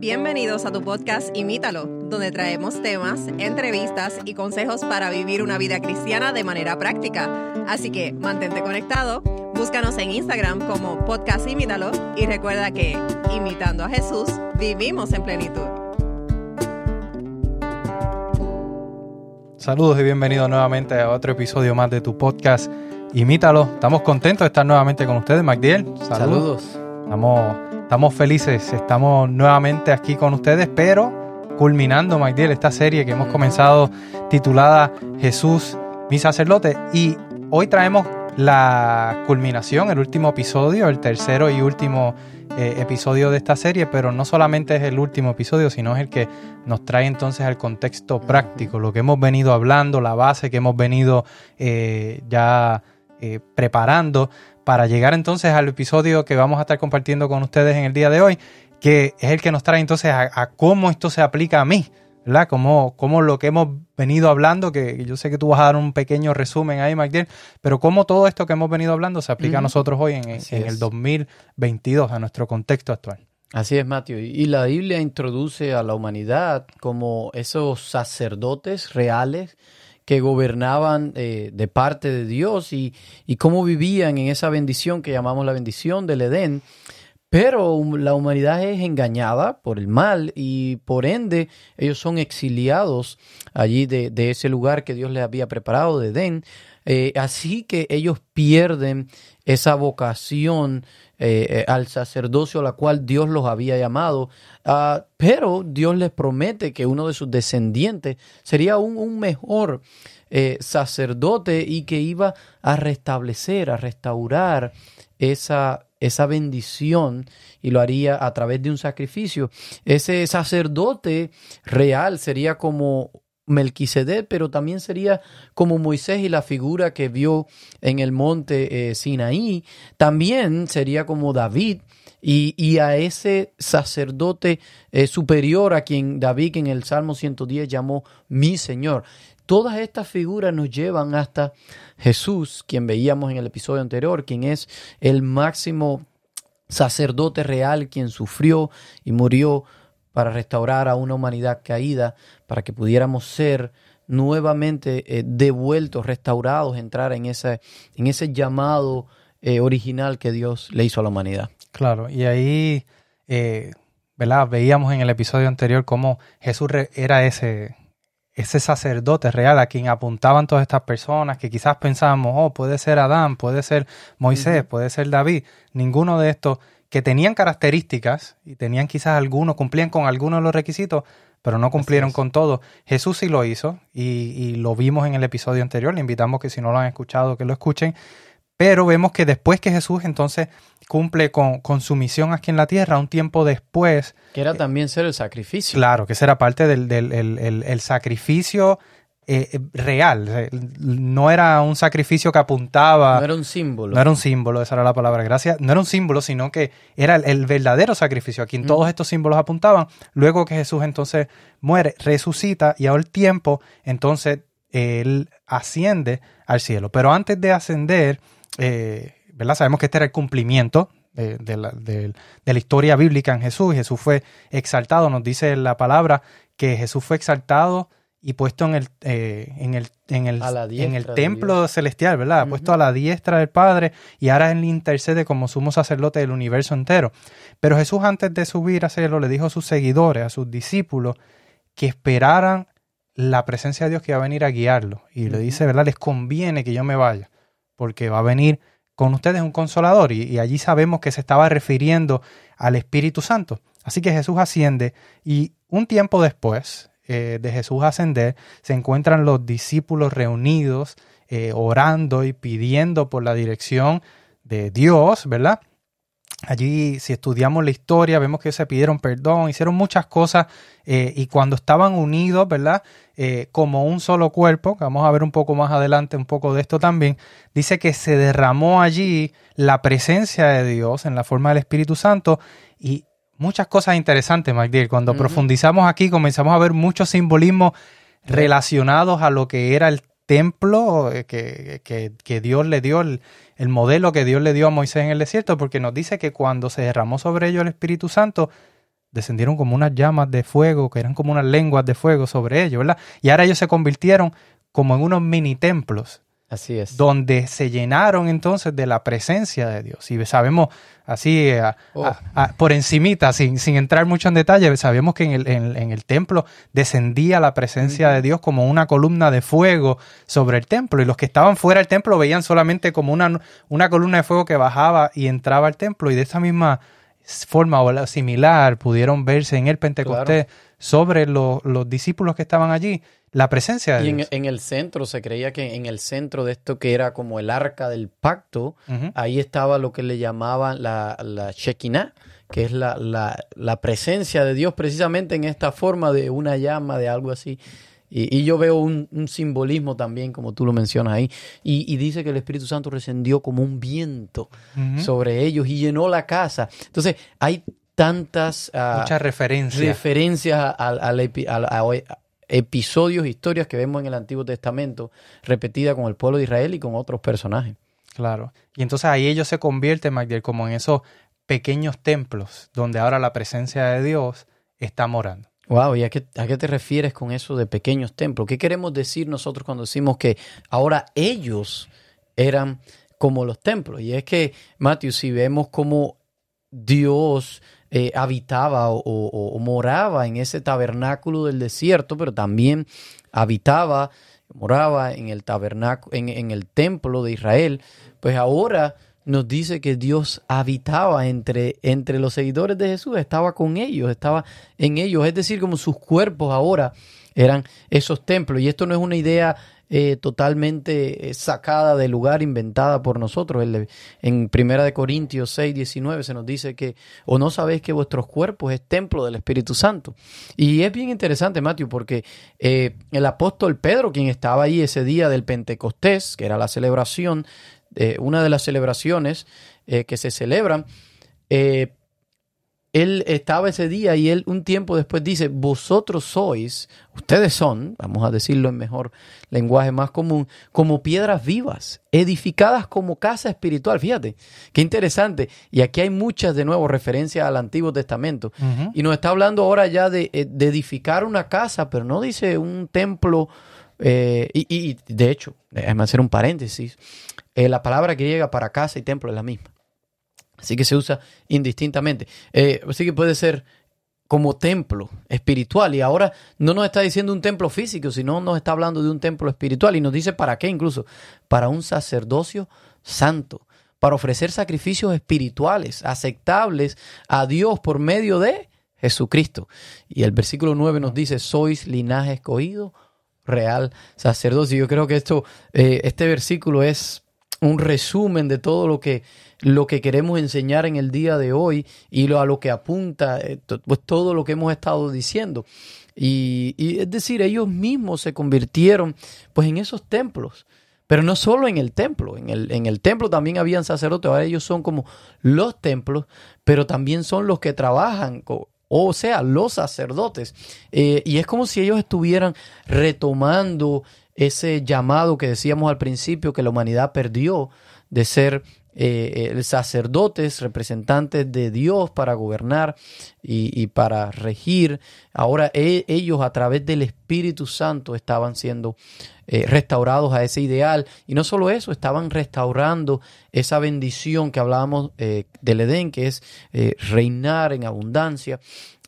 Bienvenidos a tu podcast Imítalo, donde traemos temas, entrevistas y consejos para vivir una vida cristiana de manera práctica. Así que mantente conectado, búscanos en Instagram como podcast Imítalo y recuerda que, imitando a Jesús, vivimos en plenitud. Saludos y bienvenidos nuevamente a otro episodio más de tu podcast Imítalo. Estamos contentos de estar nuevamente con ustedes, Magdiel. Saludos. Estamos, estamos felices, estamos nuevamente aquí con ustedes, pero culminando, Magdiel, esta serie que hemos comenzado titulada Jesús, mi sacerdote. Y hoy traemos la culminación, el último episodio, el tercero y último eh, episodio de esta serie, pero no solamente es el último episodio, sino es el que nos trae entonces al contexto práctico, lo que hemos venido hablando, la base que hemos venido eh, ya eh, preparando para llegar entonces al episodio que vamos a estar compartiendo con ustedes en el día de hoy, que es el que nos trae entonces a cómo esto se aplica a mí, ¿verdad? Como, como lo que hemos venido hablando, que yo sé que tú vas a dar un pequeño resumen ahí, Magdiel, pero cómo todo esto que hemos venido hablando se aplica a nosotros hoy en, en el 2022, a nuestro contexto actual. Así es, Mateo. Y la Biblia introduce a la humanidad como esos sacerdotes reales que gobernaban eh, de parte de Dios y, y cómo vivían en esa bendición que llamamos la bendición del Edén. Pero la humanidad es engañada por el mal y por ende ellos son exiliados allí de, ese lugar que Dios les había preparado de Edén. Eh, así que ellos pierden esa vocación eh, eh, al sacerdocio a la cual Dios los había llamado. Ah, pero Dios les promete que uno de sus descendientes sería un, un mejor sacerdote y que iba a restablecer, a restaurar esa esa bendición y lo haría a través de un sacrificio. Ese sacerdote real sería como Melquisedec, pero también sería como Moisés y la figura que vio en el monte eh, Sinaí. También sería como David y, a ese sacerdote eh, superior a quien David en el Salmo 110 llamó mi Señor. Todas estas figuras nos llevan hasta Jesús, quien veíamos en el episodio anterior, quien es el máximo sacerdote real, quien sufrió y murió para restaurar a una humanidad caída, para que pudiéramos ser nuevamente eh, devueltos, restaurados, entrar en ese, en ese llamado eh, original que Dios le hizo a la humanidad. Claro, y ahí, eh, ¿verdad? Veíamos en el episodio anterior cómo Jesús era ese, ese sacerdote real a quien apuntaban todas estas personas que quizás pensábamos, oh, puede ser Adán, puede ser Moisés, puede ser David, ninguno de estos que tenían características y tenían quizás algunos, cumplían con algunos de los requisitos, pero no cumplieron con todo. Jesús sí lo hizo y, y, lo vimos en el episodio anterior, le invitamos que si no lo han escuchado, que lo escuchen, pero vemos que después que Jesús entonces cumple con, su misión aquí en la tierra, un tiempo después... Que era también ser el sacrificio. Claro, que esa era parte del, el, sacrificio eh, eh, real. No era un sacrificio que apuntaba... No era un símbolo. No era un símbolo, esa era la palabra, gracias. No era un símbolo, sino que era el, verdadero sacrificio, a quien todos estos símbolos apuntaban. Luego que Jesús entonces muere, resucita y ahora el tiempo, entonces él asciende al cielo. Pero antes de ascender eh, ¿verdad? Sabemos que este era el cumplimiento de, la, historia bíblica en Jesús. Jesús fue exaltado, nos dice la palabra que Jesús fue exaltado y puesto en el, eh, en el, en el, en el templo celestial, ¿verdad? Puesto a la diestra del Padre y ahora él intercede como sumo sacerdote del universo entero. Pero Jesús antes de subir a cielo le dijo a sus seguidores, a sus discípulos, que esperaran la presencia de Dios que iba a venir a guiarlo. Y le dice, ¿verdad? Les conviene que yo me vaya porque va a venir con ustedes un consolador y, allí sabemos que se estaba refiriendo al Espíritu Santo. Así que Jesús asciende y un tiempo después eh, de Jesús ascender se encuentran los discípulos reunidos eh, orando y pidiendo por la dirección de Dios, ¿verdad? Allí, si estudiamos la historia, vemos que se pidieron perdón, hicieron muchas cosas eh, y cuando estaban unidos, ¿verdad? Eh, como un solo cuerpo, que vamos a ver un poco más adelante un poco de esto también, dice que se derramó allí la presencia de Dios en la forma del Espíritu Santo y muchas cosas interesantes, Magdiel. Cuando profundizamos aquí comenzamos a ver muchos simbolismos relacionados a lo que era el templo eh, que, Dios le dio, el, modelo que Dios le dio a Moisés en el desierto, porque nos dice que cuando se derramó sobre ellos el Espíritu Santo, descendieron como unas llamas de fuego, que eran como unas lenguas de fuego sobre ellos, ¿verdad? Y ahora ellos se convirtieron como en unos mini templos Así es. donde se llenaron entonces de la presencia de Dios. Y sabemos así, eh, a- Oh. a- a- por encimita, sin, sin entrar mucho en detalle, sabemos que en el, en- en el templo descendía la presencia de Dios como una columna de fuego sobre el templo. Y los que estaban fuera del templo veían solamente como una, una columna de fuego que bajaba y entraba al templo. Y de esta misma forma o la- similar pudieron verse en el Pentecostés sobre lo- los discípulos que estaban allí la presencia de Y en, Dios. en el centro, se creía que en el centro de esto que era como el arca del pacto, ahí estaba lo que le llamaban la, la Shekinah, que es la, la, la presencia de Dios precisamente en esta forma de una llama, de algo así. Y, y yo veo un, un simbolismo también, como tú lo mencionas ahí. Y, y dice que el Espíritu Santo descendió como un viento sobre ellos y llenó la casa. Entonces, hay tantas ah, Muchas referencias. referencias al al- episodios, historias que vemos en el Antiguo Testamento, repetidas con el pueblo de Israel y con otros personajes. Claro. Y entonces ahí ellos se convierten, Magdiel, como en esos pequeños templos donde ahora la presencia de Dios está morando. Wow, ¿y a qué, a qué te refieres con eso de pequeños templos? ¿Qué queremos decir nosotros cuando decimos que ahora ellos eran como los templos? Y es que, Matthew, si vemos cómo Dios eh, habitaba o, moraba en ese tabernáculo del desierto, pero también habitaba, moraba en el tabernáculo, en, en el templo de Israel, pues ahora nos dice que Dios habitaba entre, entre los seguidores de Jesús, estaba con ellos, estaba en ellos, es decir, como sus cuerpos ahora eran esos templos. Y esto no es una idea eh, totalmente eh, sacada del lugar, inventada por nosotros. En Primera de Corintios 6, 19 se nos dice que, o no sabéis que vuestros cuerpos es templo del Espíritu Santo. Y es bien interesante, Matthew, porque eh, el apóstol Pedro, quien estaba ahí ese día del Pentecostés, que era la celebración, eh, una de las celebraciones que se celebran, eh, él estaba ese día y él un tiempo después dice, vosotros sois, ustedes son, vamos a decirlo en mejor lenguaje más común, como piedras vivas, edificadas como casa espiritual. Fíjate, qué interesante. Y aquí hay muchas de nuevo referencias al Antiguo Testamento. Y nos está hablando ahora ya de, eh, de edificar una casa, pero no dice un templo. eh, y, de hecho, déjame hacer un paréntesis. eh, la palabra griega para casa y templo es la misma. Así que se usa indistintamente. Eh, así que puede ser como templo espiritual. Y ahora no nos está diciendo un templo físico, sino nos está hablando de un templo espiritual. Y nos dice para qué incluso. Para un sacerdocio santo. Para ofrecer sacrificios espirituales aceptables a Dios por medio de Jesucristo. Y el versículo 9 nos dice, sois linaje escogido, real sacerdocio. Yo creo que esto, eh, este versículo es un resumen de todo lo que, lo que queremos enseñar en el día de hoy y lo, a lo que apunta eh, pues, todo lo que hemos estado diciendo. Y, es decir, ellos mismos se convirtieron pues en esos templos. Pero no solo en el templo, en el, en el templo también habían sacerdotes, ahora ellos son como los templos, pero también son los que trabajan, o sea, los sacerdotes. Eh, y es como si ellos estuvieran retomando ese llamado que decíamos al principio que la humanidad perdió de ser eh, eh, sacerdotes, representantes de Dios para gobernar y, para regir. Ahora e- ellos a través del Espíritu Santo estaban siendo eh, restaurados a ese ideal. Y no solo eso, estaban restaurando esa bendición que hablábamos del Edén, que es reinar en abundancia.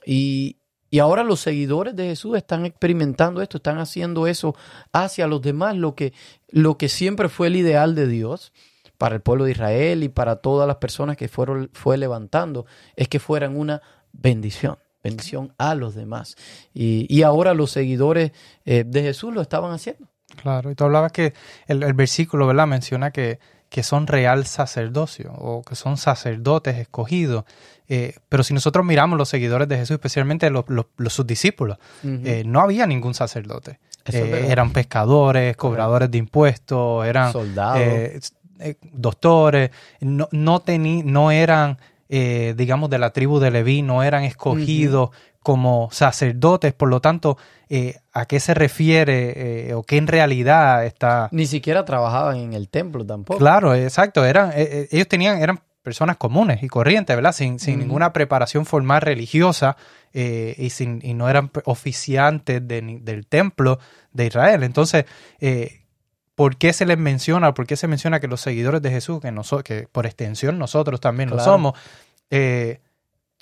Y, y ahora los seguidores de Jesús están experimentando esto, están haciendo eso hacia los demás, lo que, lo que siempre fue el ideal de Dios para el pueblo de Israel y para todas las personas que fueron, fue levantando, es que fueran una bendición, bendición a los demás. Y, y ahora los seguidores eh, de Jesús lo estaban haciendo. Claro, y tú hablabas que el, el versículo, ¿verdad? Menciona que, que son real sacerdocio o que son sacerdotes escogidos. Eh, pero si nosotros miramos los seguidores de Jesús, especialmente los, los- los- sus discípulos, eh, no había ningún sacerdote. Eh, eran pescadores, cobradores de impuestos, eran Soldados. doctores, no, no, tení- no eran, digamos, de la tribu de Leví, no eran escogidos como sacerdotes, por lo tanto, eh, ¿a qué se refiere eh, o qué en realidad está... Ni siquiera trabajaban en el templo tampoco. Claro, exacto, eran, eh, ellos tenían, eran personas comunes y corrientes, ¿verdad? Sin, sin ninguna preparación formal religiosa y, sin, y no eran oficiantes del templo de Israel. Entonces, ¿por qué se les menciona, por qué se menciona que los seguidores de Jesús, que, nosotros, que por extensión nosotros también lo somos,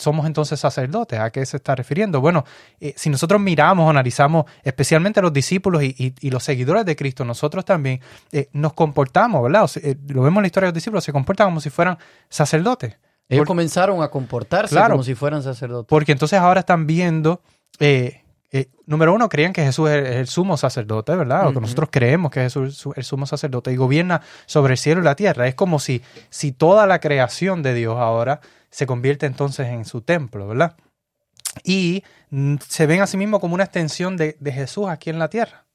somos entonces sacerdotes. ¿A qué se está refiriendo? Bueno, eh, si nosotros miramos, analizamos, especialmente los discípulos y, los seguidores de Cristo, nosotros también eh, nos comportamos, ¿verdad? Eh, lo vemos en la historia de los discípulos, se comportan como si fueran sacerdotes. Ellos comenzaron a comportarse como si fueran sacerdotes. Porque entonces ahora están viendo, número uno, creían que Jesús es el, sumo sacerdote, ¿verdad? O que nosotros creemos que Jesús es el sumo sacerdote y gobierna sobre el cielo y la tierra. Es como si, si toda la creación de Dios ahora se convierte entonces en su templo, ¿verdad? Y se ven a sí mismo como una extensión de, Jesús aquí en la tierra.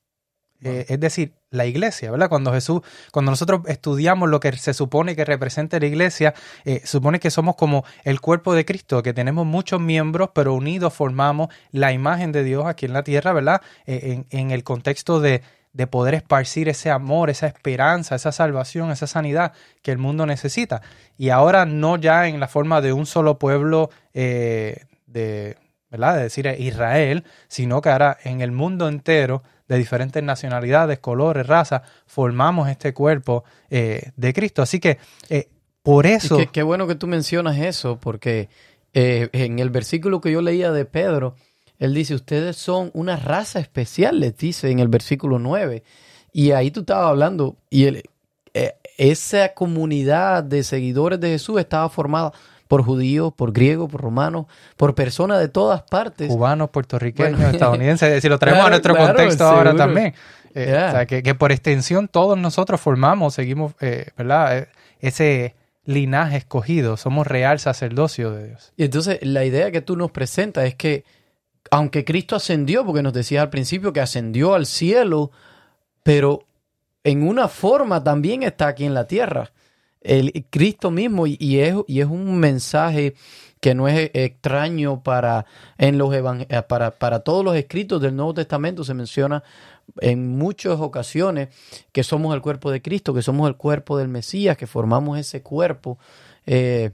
Eh, es decir, la iglesia, ¿verdad? Cuando Jesús, cuando nosotros estudiamos lo que se supone que representa la iglesia, eh, supone que somos como el cuerpo de Cristo, que tenemos muchos miembros, pero unidos formamos la imagen de Dios aquí en la tierra, ¿verdad? Eh, en, el contexto de, de poder esparcir ese amor, esa esperanza, esa salvación, esa sanidad que el mundo necesita. Y ahora no ya en la forma de un solo pueblo eh, de, ¿verdad? de decir Israel, sino que ahora en el mundo entero de diferentes nacionalidades, colores, razas, formamos este cuerpo eh, de Cristo. Así que eh, por eso... qué, bueno que tú mencionas eso, porque en el versículo que yo leía de Pedro, él dice, ustedes son una raza especial, les dice en el versículo 9. Y ahí tú estabas hablando, y eh, esa comunidad de seguidores de Jesús estaba formada por judíos, por griegos, por romanos, por personas de todas partes. Cubanos, puertorriqueños, estadounidenses, si lo traemos a nuestro contexto ahora también. Eh, o sea, que, por extensión todos nosotros formamos, seguimos, eh, ¿verdad? Ese linaje escogido, somos real sacerdocio de Dios. Y entonces la idea que tú nos presentas es que aunque Cristo ascendió, porque nos decía al principio que ascendió al cielo, pero en una forma también está aquí en la tierra. El Cristo mismo, y, es, y es un mensaje que no es extraño para, en los eh, para, para todos los escritos del Nuevo Testamento, se menciona en muchas ocasiones que somos el cuerpo de Cristo, que somos el cuerpo del Mesías, que formamos ese cuerpo. Eh,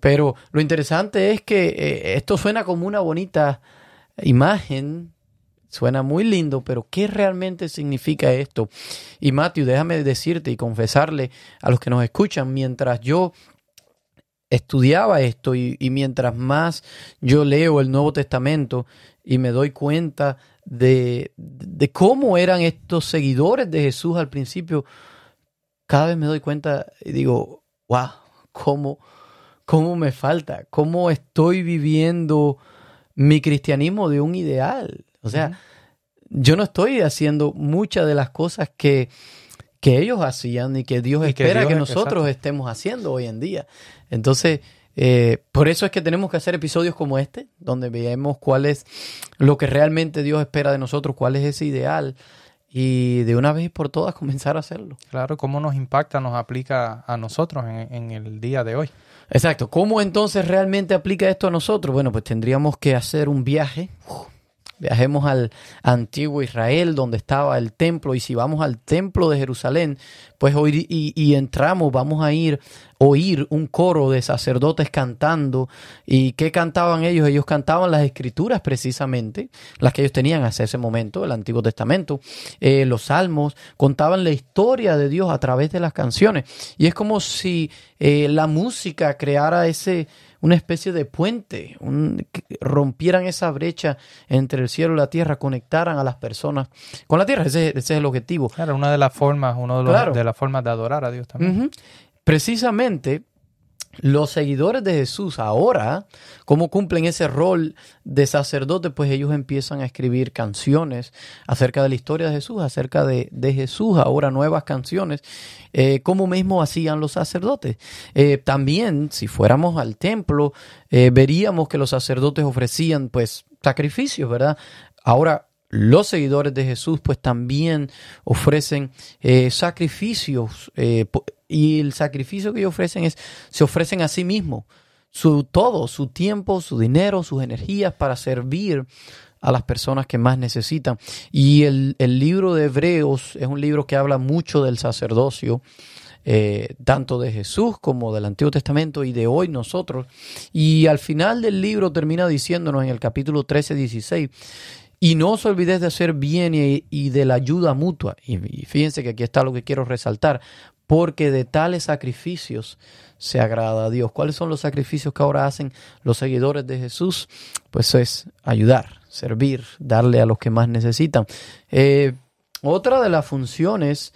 pero lo interesante es que eh, esto suena como una bonita imagen suena muy lindo, pero ¿qué realmente significa esto? Y Matthew, déjame decirte y confesarle a los que nos escuchan, mientras yo estudiaba esto y, mientras más yo leo el Nuevo Testamento y me doy cuenta de, cómo eran estos seguidores de Jesús al principio, cada vez me doy cuenta y digo, wow, cómo, cómo me falta, cómo estoy viviendo mi cristianismo de un ideal. O sea, yo no estoy haciendo muchas de las cosas que, que ellos hacían y que Dios espera que, nosotros estemos haciendo hoy en día. Entonces, eh, por eso es que tenemos que hacer episodios como este, donde veamos cuál es lo que realmente Dios espera de nosotros, cuál es ese ideal y de una vez por todas comenzar a hacerlo. Claro, cómo nos impacta, nos aplica a nosotros en el día de hoy. Exacto. ¿Cómo entonces realmente aplica esto a nosotros? Bueno, pues tendríamos que hacer un viaje. Viajemos al antiguo Israel, donde estaba el templo, y si vamos al templo de Jerusalén, pues hoy y, entramos, vamos a ir oír un coro de sacerdotes cantando. ¿Y qué cantaban ellos? Ellos cantaban las escrituras precisamente, las que ellos tenían hasta ese momento, el Antiguo Testamento, eh, los salmos, contaban la historia de Dios a través de las canciones. Y es como si eh, la música creara ese una especie de puente, rompieran esa brecha entre el cielo y la tierra, conectaran a las personas con la tierra. Ese, es el objetivo. Claro, una de las formas, una de, de las formas de adorar a Dios también. Precisamente los seguidores de Jesús ahora, ¿cómo cumplen ese rol de sacerdote? Pues ellos empiezan a escribir canciones acerca de la historia de Jesús, acerca de, Jesús, ahora nuevas canciones, eh, como mismo hacían los sacerdotes. Eh, también, si fuéramos al templo, eh, veríamos que los sacerdotes ofrecían pues sacrificios, ¿verdad? Ahora, los seguidores de Jesús pues también ofrecen sacrificios y el sacrificio que ellos ofrecen es, se ofrecen a sí mismos, su todo, su tiempo, su dinero, sus energías para servir a las personas que más necesitan. Y el, libro de Hebreos es un libro que habla mucho del sacerdocio. eh, tanto de Jesús como del Antiguo Testamento y de hoy nosotros. Y al final del libro termina diciéndonos en el capítulo 13, 16, y no os olvidéis de hacer bien y, de la ayuda mutua. Y, y fíjense que aquí está lo que quiero resaltar, porque de tales sacrificios se agrada a Dios. ¿Cuáles son los sacrificios que ahora hacen los seguidores de Jesús? Pues es ayudar, servir, darle a los que más necesitan. Eh, otra de las funciones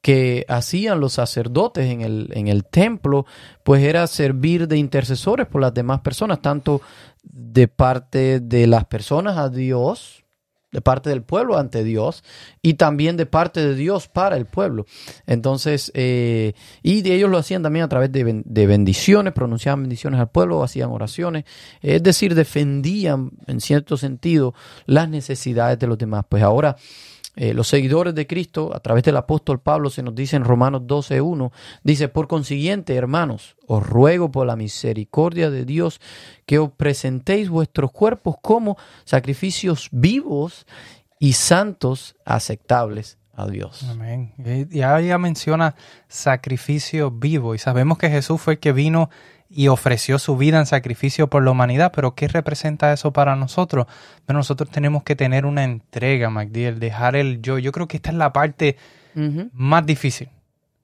que hacían los sacerdotes en el, en el templo, pues era servir de intercesores por las demás personas, tanto de parte de las personas a Dios, de parte del pueblo ante Dios y también de parte de Dios para el pueblo. Entonces, eh, y de ellos lo hacían también a través de, de, bendiciones, pronunciaban bendiciones al pueblo, hacían oraciones, es decir, defendían en cierto sentido las necesidades de los demás. Pues ahora eh, los seguidores de Cristo, a través del apóstol Pablo, se nos dice en Romanos 12.1, dice, por consiguiente, hermanos, os ruego por la misericordia de Dios que os presentéis vuestros cuerpos como sacrificios vivos y santos aceptables a Dios. Amén. Ya, ya menciona sacrificio vivo y sabemos que Jesús fue el que vino y ofreció su vida en sacrificio por la humanidad, pero ¿qué representa eso para nosotros? Pero nosotros tenemos que tener una entrega, MacDiel, dejar el yo. Yo creo que esta es la parte más difícil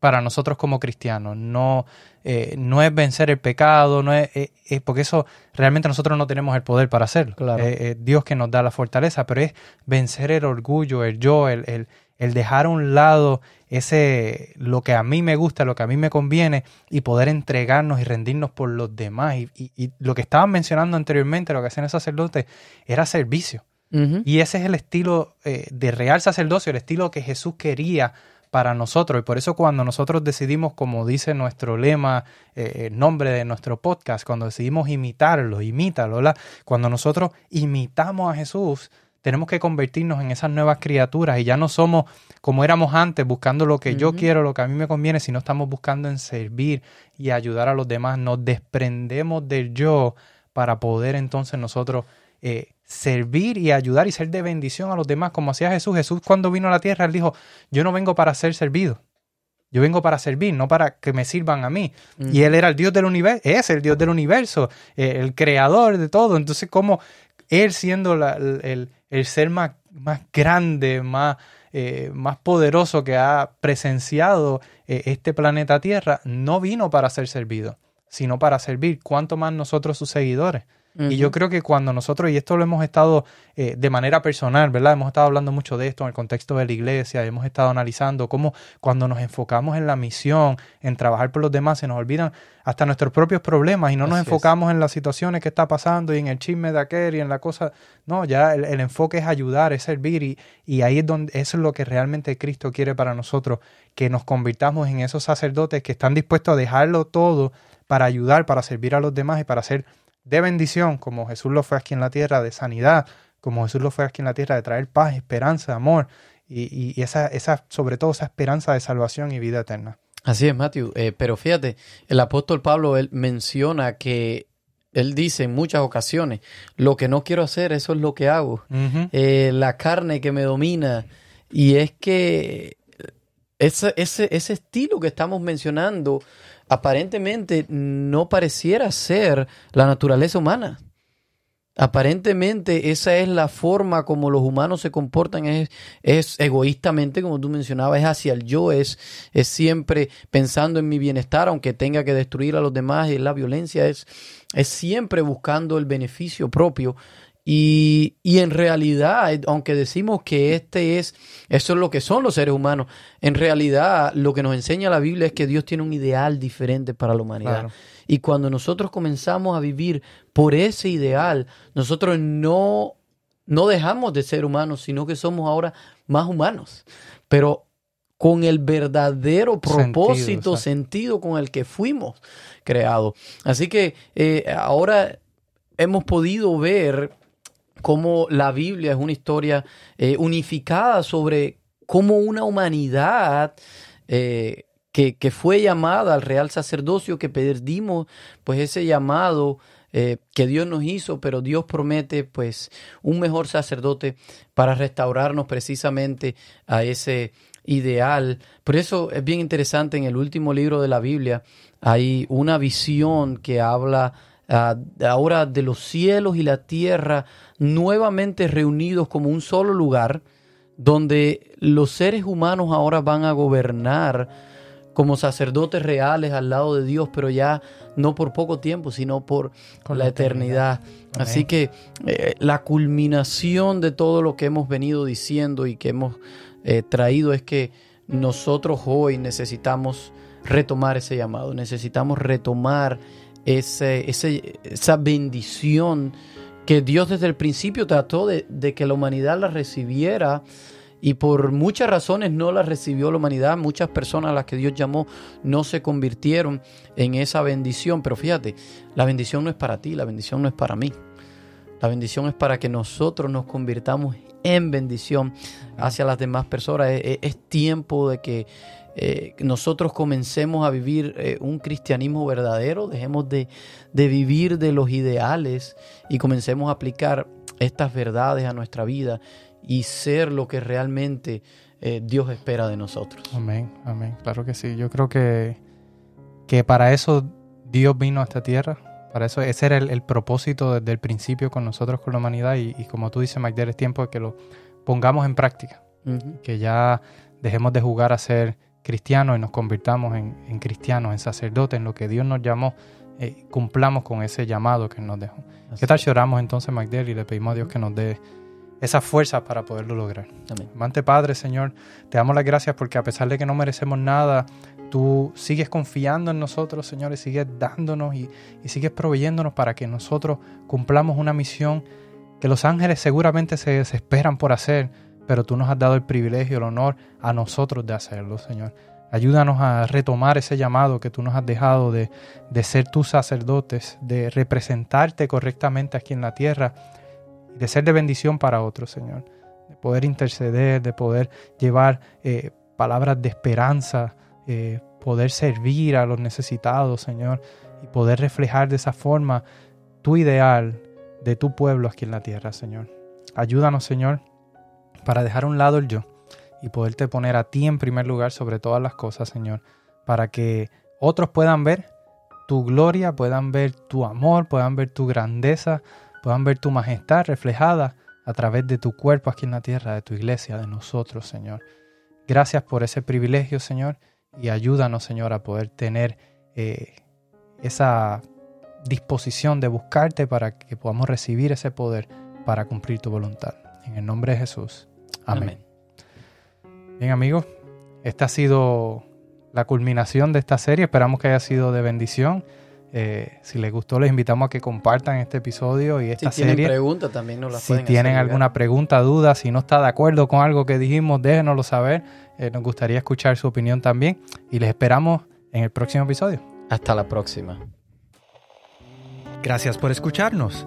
para nosotros como cristianos. No, eh, no es vencer el pecado, no es, eh, eh, porque eso realmente nosotros no tenemos el poder para hacerlo. Claro. Dios que nos da la fortaleza, pero es vencer el orgullo, el yo, el, el, el dejar a un lado ese lo que a mí me gusta, lo que a mí me conviene y poder entregarnos y rendirnos por los demás. Y, lo que estaban mencionando anteriormente, lo que hacían el sacerdote, era servicio. Y ese es el estilo eh, de real sacerdocio, el estilo que Jesús quería para nosotros. Y por eso cuando nosotros decidimos, como dice nuestro lema, eh, el nombre de nuestro podcast, cuando decidimos imitarlo, imítalo, cuando nosotros imitamos a Jesús, tenemos que convertirnos en esas nuevas criaturas y ya no somos como éramos antes, buscando lo que yo quiero, lo que a mí me conviene, sino estamos buscando en servir y ayudar a los demás. Nos desprendemos del yo para poder entonces nosotros eh, servir y ayudar y ser de bendición a los demás, como hacía Jesús. Jesús cuando vino a la tierra, él dijo, yo no vengo para ser servido. Yo vengo para servir, no para que me sirvan a mí. Y él era el Dios del universo, es el Dios del universo, eh, el creador de todo. Entonces, como él siendo el, el ser más, más grande, más, eh, más poderoso que ha presenciado eh, este planeta Tierra, no vino para ser servido, sino para servir. ¿Cuánto más nosotros sus seguidores? Y yo creo que cuando nosotros, y esto lo hemos estado eh, de manera personal, ¿verdad? Hemos estado hablando mucho de esto en el contexto de la iglesia, hemos estado analizando cómo cuando nos enfocamos en la misión, en trabajar por los demás, se nos olvidan hasta nuestros propios problemas y no nos enfocamos en las situaciones que está pasando y en el chisme de aquel y en la cosa. No, ya el, enfoque es ayudar, es servir y, y ahí es donde eso es lo que realmente Cristo quiere para nosotros, que nos convirtamos en esos sacerdotes que están dispuestos a dejarlo todo para ayudar, para servir a los demás y para ser de bendición, como Jesús lo fue aquí en la tierra, de sanidad, como Jesús lo fue aquí en la tierra, de traer paz, esperanza, amor y, esa, esa, sobre todo esa esperanza de salvación y vida eterna. Así es, Matthew. Eh, pero fíjate, el apóstol Pablo él menciona que él dice en muchas ocasiones, lo que no quiero hacer, eso es lo que hago. Eh, la carne que me domina. Y es que ese, ese, ese estilo que estamos mencionando aparentemente no pareciera ser la naturaleza humana. Aparentemente esa es la forma como los humanos se comportan, es, es egoístamente, como tú mencionabas, es hacia el yo, es, es siempre pensando en mi bienestar, aunque tenga que destruir a los demás, y la violencia es, es siempre buscando el beneficio propio y, y, en realidad, aunque decimos que este es, eso es lo que son los seres humanos, en realidad lo que nos enseña la Biblia es que Dios tiene un ideal diferente para la humanidad. Y cuando nosotros comenzamos a vivir por ese ideal, nosotros no, no dejamos de ser humanos, sino que somos ahora más humanos. Pero con el verdadero propósito, sentido, con el que fuimos creados. Así que eh, ahora hemos podido ver cómo la Biblia es una historia eh, unificada sobre cómo una humanidad eh, que, fue llamada al real sacerdocio, que perdimos pues ese llamado eh, que Dios nos hizo, pero Dios promete pues un mejor sacerdote para restaurarnos precisamente a ese ideal. Por eso es bien interesante en el último libro de la Biblia hay una visión que habla ahora de los cielos y la tierra nuevamente reunidos como un solo lugar donde los seres humanos ahora van a gobernar como sacerdotes reales al lado de Dios, pero ya no por poco tiempo, sino por la, eternidad. Así que eh, la culminación de todo lo que hemos venido diciendo y que hemos eh, traído es que nosotros hoy necesitamos retomar ese llamado, necesitamos retomar ese, esa bendición que Dios desde el principio trató de, que la humanidad la recibiera y por muchas razones no la recibió la humanidad. Muchas personas a las que Dios llamó no se convirtieron en esa bendición. Pero fíjate, la bendición no es para ti, la bendición no es para mí. La bendición es para que nosotros nos convirtamos en bendición hacia las demás personas. Es, tiempo de que eh, nosotros comencemos a vivir eh, un cristianismo verdadero, dejemos de, de vivir de los ideales y comencemos a aplicar estas verdades a nuestra vida y ser lo que realmente eh, Dios espera de nosotros. Amén, amén. Claro que sí. Yo creo que, que para eso Dios vino a esta tierra. Para eso ese era el, propósito desde el principio con nosotros, con la humanidad. Y, como tú dices, Magdalena, es tiempo de que lo pongamos en práctica. Que ya dejemos de jugar a ser cristianos y nos convirtamos en, cristianos, en sacerdotes, en lo que Dios nos llamó. Eh, cumplamos con ese llamado que nos dejó. ¿Qué tal si oramos entonces, Magdalena, y le pedimos a Dios que nos dé esa fuerza para poderlo lograr. Amén. Amante Padre, Señor, te damos las gracias porque a pesar de que no merecemos nada, tú sigues confiando en nosotros, Señor, y sigues dándonos y, sigues proveyéndonos para que nosotros cumplamos una misión que los ángeles seguramente se desesperan por hacer, pero tú nos has dado el privilegio, el honor a nosotros de hacerlo, Señor. Ayúdanos a retomar ese llamado que tú nos has dejado de, ser tus sacerdotes, de representarte correctamente aquí en la tierra de ser de bendición para otros, Señor. De poder interceder, de poder llevar eh, palabras de esperanza, eh, poder servir a los necesitados, Señor, y poder reflejar de esa forma tu ideal de tu pueblo aquí en la tierra, Señor. Ayúdanos, Señor, para dejar a un lado el yo y poderte poner a ti en primer lugar sobre todas las cosas, Señor, para que otros puedan ver tu gloria, puedan ver tu amor, puedan ver tu grandeza, puedan ver tu majestad reflejada a través de tu cuerpo aquí en la tierra, de tu iglesia, de nosotros, Señor. Gracias por ese privilegio, Señor, y ayúdanos, Señor, a poder tener eh, esa disposición de buscarte para que podamos recibir ese poder para cumplir tu voluntad. En el nombre de Jesús. Amén. Bien, amigos, esta ha sido la culminación de esta serie. Esperamos que haya sido de bendición. Eh, si les gustó, les invitamos a que compartan este episodio y esta si serie. Si tienen preguntas, también nos las Si tienen alguna pregunta, duda, si no está de acuerdo con algo que dijimos, déjenoslo saber. Eh, nos gustaría escuchar su opinión también. Y les esperamos en el próximo episodio. Hasta la próxima. Gracias por escucharnos.